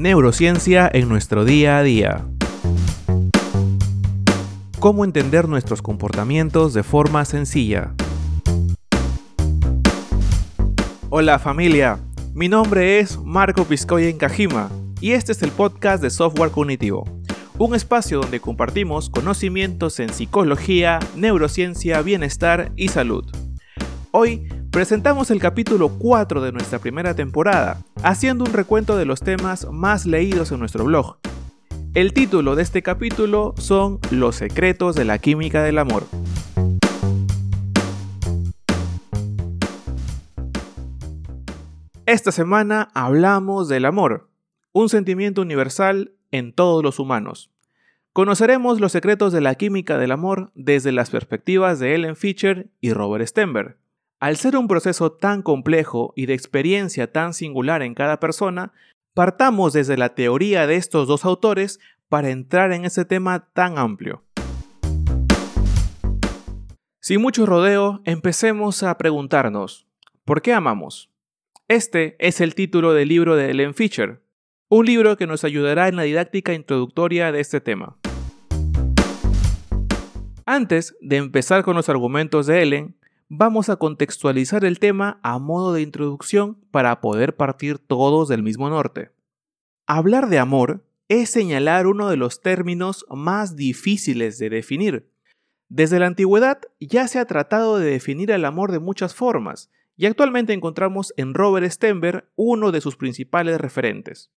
Neurociencia en nuestro día a día. Cómo entender nuestros comportamientos de forma sencilla. Hola familia, mi nombre es Marco Piscoya en Kajima y este es el podcast de Software Cognitivo, un espacio donde compartimos conocimientos en psicología, neurociencia, bienestar y salud. Hoy presentamos el capítulo 4 de nuestra primera temporada, haciendo un recuento de los temas más leídos en nuestro blog. El título de este capítulo son Los secretos de la química del amor. Esta semana hablamos del amor, un sentimiento universal en todos los humanos. Conoceremos los secretos de la química del amor desde las perspectivas de Ellen Fisher y Robert Stenberg. Al ser un proceso tan complejo y de experiencia tan singular en cada persona, partamos desde la teoría de estos dos autores para entrar en ese tema tan amplio. Sin mucho rodeo, empecemos a preguntarnos, ¿por qué amamos? Este es el título del libro de Ellen Fisher, un libro que nos ayudará en la didáctica introductoria de este tema. Antes de empezar con los argumentos de Ellen, vamos a contextualizar el tema a modo de introducción para poder partir todos del mismo norte. Hablar de amor es señalar uno de los términos más difíciles de definir. Desde la antigüedad ya se ha tratado de definir el amor de muchas formas, y actualmente encontramos en Robert Stenberg uno de sus principales referentes.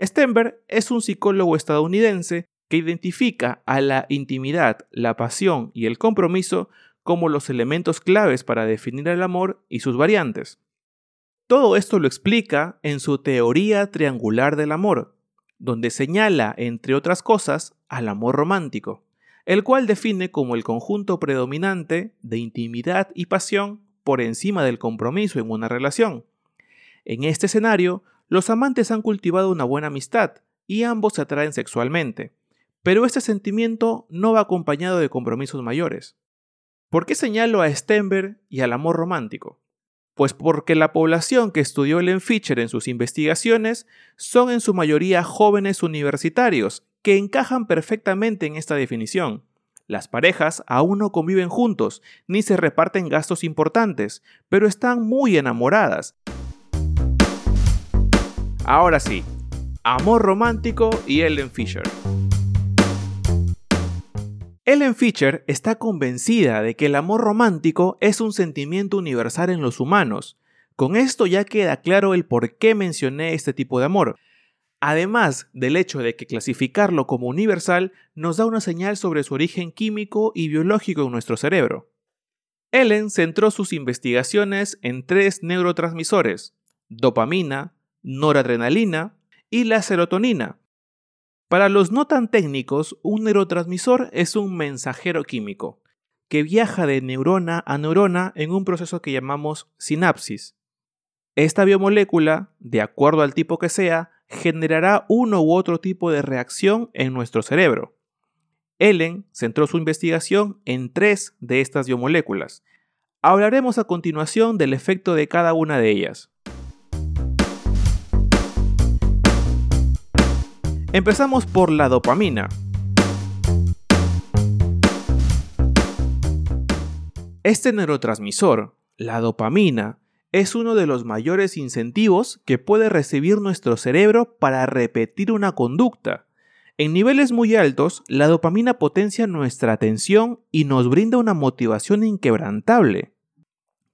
Stenberg es un psicólogo estadounidense que identifica a la intimidad, la pasión y el compromiso como los elementos claves para definir el amor y sus variantes. Todo esto lo explica en su teoría triangular del amor, donde señala, entre otras cosas, al amor romántico, el cual define como el conjunto predominante de intimidad y pasión por encima del compromiso en una relación. En este escenario, los amantes han cultivado una buena amistad y ambos se atraen sexualmente, pero este sentimiento no va acompañado de compromisos mayores. ¿Por qué señalo a Stenberg y al amor romántico? Pues porque la población que estudió Ellen Fischer en sus investigaciones son en su mayoría jóvenes universitarios que encajan perfectamente en esta definición. Las parejas aún no conviven juntos ni se reparten gastos importantes, pero están muy enamoradas. Ahora sí, amor romántico y Ellen Fisher. Ellen Fisher está convencida de que el amor romántico es un sentimiento universal en los humanos. Con esto ya queda claro el por qué mencioné este tipo de amor. Además del hecho de que clasificarlo como universal nos da una señal sobre su origen químico y biológico en nuestro cerebro. Ellen centró sus investigaciones en tres neurotransmisores, dopamina, noradrenalina y la serotonina, para los no tan técnicos, un neurotransmisor es un mensajero químico que viaja de neurona a neurona en un proceso que llamamos sinapsis. Esta biomolécula, de acuerdo al tipo que sea, generará uno u otro tipo de reacción en nuestro cerebro. Ellen centró su investigación en tres de estas biomoléculas. Hablaremos a continuación del efecto de cada una de ellas. Empezamos por la dopamina. Este neurotransmisor, la dopamina, es uno de los mayores incentivos que puede recibir nuestro cerebro para repetir una conducta. En niveles muy altos, la dopamina potencia nuestra atención y nos brinda una motivación inquebrantable.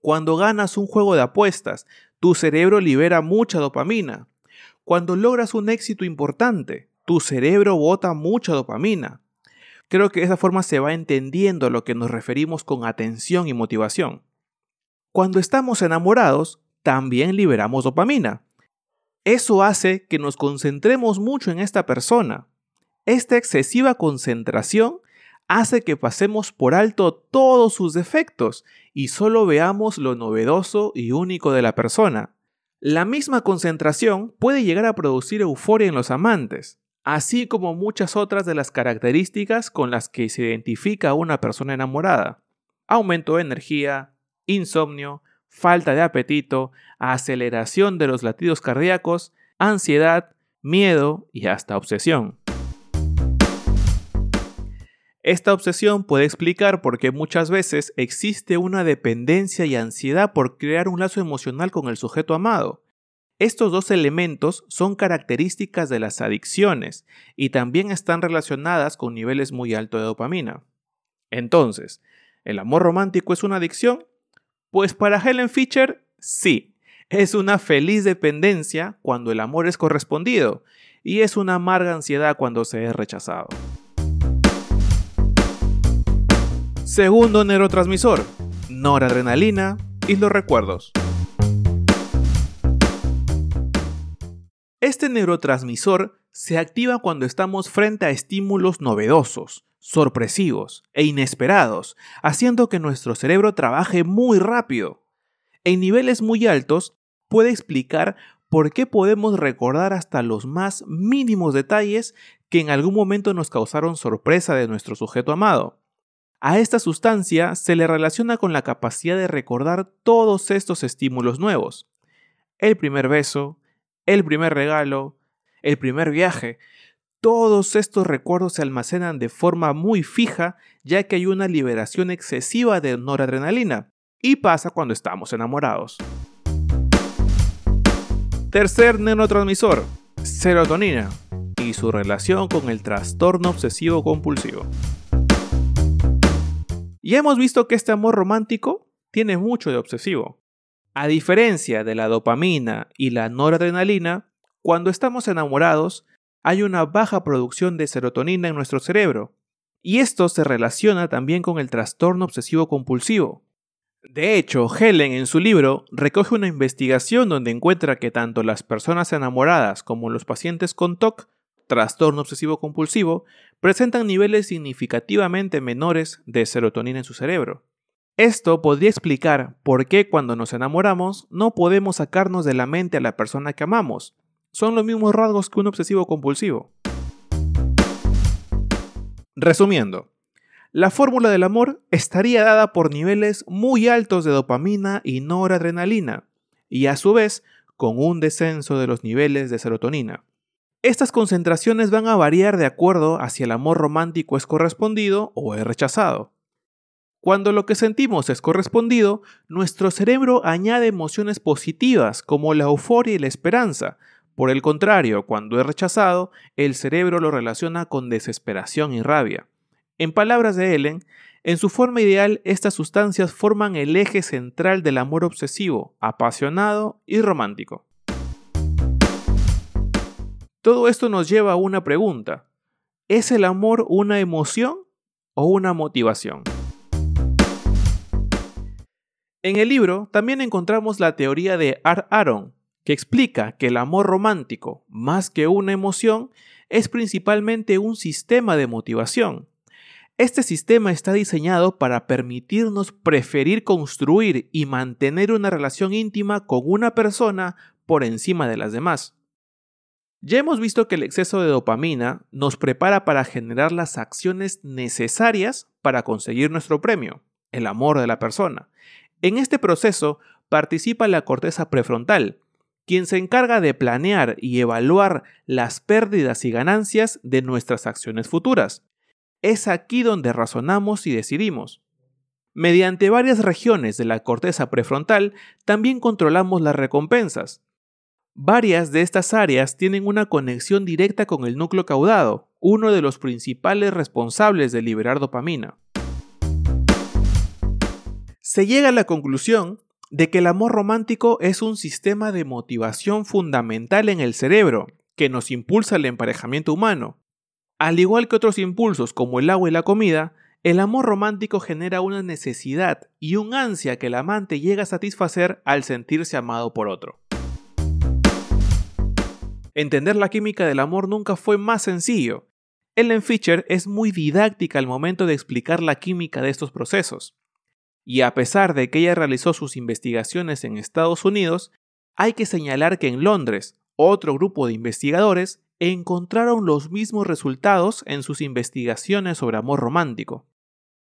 Cuando ganas un juego de apuestas, tu cerebro libera mucha dopamina. Cuando logras un éxito importante, tu cerebro bota mucha dopamina. Creo que de esa forma se va entendiendo a lo que nos referimos con atención y motivación. Cuando estamos enamorados, también liberamos dopamina. Eso hace que nos concentremos mucho en esta persona. Esta excesiva concentración hace que pasemos por alto todos sus defectos y solo veamos lo novedoso y único de la persona. La misma concentración puede llegar a producir euforia en los amantes así como muchas otras de las características con las que se identifica a una persona enamorada. Aumento de energía, insomnio, falta de apetito, aceleración de los latidos cardíacos, ansiedad, miedo y hasta obsesión. Esta obsesión puede explicar por qué muchas veces existe una dependencia y ansiedad por crear un lazo emocional con el sujeto amado. Estos dos elementos son características de las adicciones y también están relacionadas con niveles muy altos de dopamina. Entonces, ¿el amor romántico es una adicción? Pues para Helen Fischer, sí. Es una feliz dependencia cuando el amor es correspondido y es una amarga ansiedad cuando se es rechazado. Segundo neurotransmisor, noradrenalina y los recuerdos. Este neurotransmisor se activa cuando estamos frente a estímulos novedosos, sorpresivos e inesperados, haciendo que nuestro cerebro trabaje muy rápido. En niveles muy altos puede explicar por qué podemos recordar hasta los más mínimos detalles que en algún momento nos causaron sorpresa de nuestro sujeto amado. A esta sustancia se le relaciona con la capacidad de recordar todos estos estímulos nuevos. El primer beso, el primer regalo, el primer viaje. Todos estos recuerdos se almacenan de forma muy fija ya que hay una liberación excesiva de noradrenalina y pasa cuando estamos enamorados. Tercer neurotransmisor, serotonina y su relación con el trastorno obsesivo compulsivo. Ya hemos visto que este amor romántico tiene mucho de obsesivo. A diferencia de la dopamina y la noradrenalina, cuando estamos enamorados hay una baja producción de serotonina en nuestro cerebro, y esto se relaciona también con el trastorno obsesivo compulsivo. De hecho, Helen en su libro recoge una investigación donde encuentra que tanto las personas enamoradas como los pacientes con TOC trastorno obsesivo compulsivo, presentan niveles significativamente menores de serotonina en su cerebro. Esto podría explicar por qué cuando nos enamoramos no podemos sacarnos de la mente a la persona que amamos. Son los mismos rasgos que un obsesivo compulsivo. Resumiendo, la fórmula del amor estaría dada por niveles muy altos de dopamina y noradrenalina, y a su vez con un descenso de los niveles de serotonina. Estas concentraciones van a variar de acuerdo a si el amor romántico es correspondido o es rechazado. Cuando lo que sentimos es correspondido, nuestro cerebro añade emociones positivas como la euforia y la esperanza. Por el contrario, cuando es rechazado, el cerebro lo relaciona con desesperación y rabia. En palabras de Ellen, en su forma ideal, estas sustancias forman el eje central del amor obsesivo, apasionado y romántico. Todo esto nos lleva a una pregunta. ¿Es el amor una emoción o una motivación? En el libro también encontramos la teoría de Art Aaron, que explica que el amor romántico, más que una emoción, es principalmente un sistema de motivación. Este sistema está diseñado para permitirnos preferir construir y mantener una relación íntima con una persona por encima de las demás. Ya hemos visto que el exceso de dopamina nos prepara para generar las acciones necesarias para conseguir nuestro premio, el amor de la persona. En este proceso participa la corteza prefrontal, quien se encarga de planear y evaluar las pérdidas y ganancias de nuestras acciones futuras. Es aquí donde razonamos y decidimos. Mediante varias regiones de la corteza prefrontal también controlamos las recompensas, Varias de estas áreas tienen una conexión directa con el núcleo caudado, uno de los principales responsables de liberar dopamina. Se llega a la conclusión de que el amor romántico es un sistema de motivación fundamental en el cerebro, que nos impulsa al emparejamiento humano. Al igual que otros impulsos como el agua y la comida, el amor romántico genera una necesidad y un ansia que el amante llega a satisfacer al sentirse amado por otro. Entender la química del amor nunca fue más sencillo. Ellen Fischer es muy didáctica al momento de explicar la química de estos procesos. Y a pesar de que ella realizó sus investigaciones en Estados Unidos, hay que señalar que en Londres, otro grupo de investigadores encontraron los mismos resultados en sus investigaciones sobre amor romántico.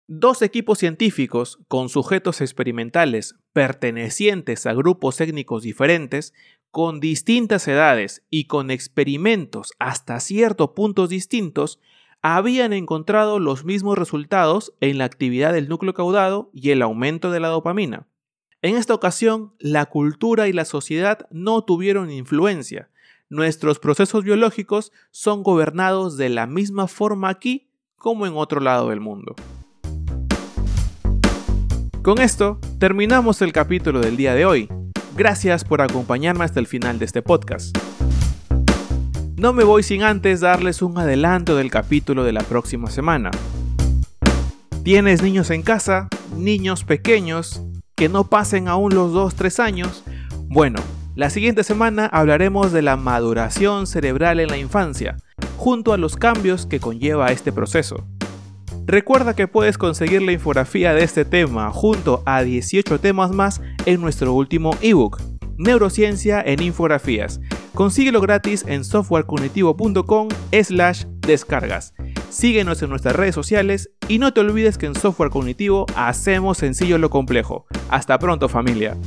Dos equipos científicos con sujetos experimentales pertenecientes a grupos técnicos diferentes con distintas edades y con experimentos hasta ciertos puntos distintos, habían encontrado los mismos resultados en la actividad del núcleo caudado y el aumento de la dopamina. En esta ocasión, la cultura y la sociedad no tuvieron influencia. Nuestros procesos biológicos son gobernados de la misma forma aquí como en otro lado del mundo. Con esto, terminamos el capítulo del día de hoy. Gracias por acompañarme hasta el final de este podcast. No me voy sin antes darles un adelanto del capítulo de la próxima semana. ¿Tienes niños en casa? ¿Niños pequeños? ¿Que no pasen aún los 2-3 años? Bueno, la siguiente semana hablaremos de la maduración cerebral en la infancia, junto a los cambios que conlleva este proceso. Recuerda que puedes conseguir la infografía de este tema junto a 18 temas más en nuestro último ebook, Neurociencia en Infografías, Consíguelo gratis en softwarecognitivo.com slash descargas. Síguenos en nuestras redes sociales y no te olvides que en Software Cognitivo hacemos sencillo lo complejo. Hasta pronto familia.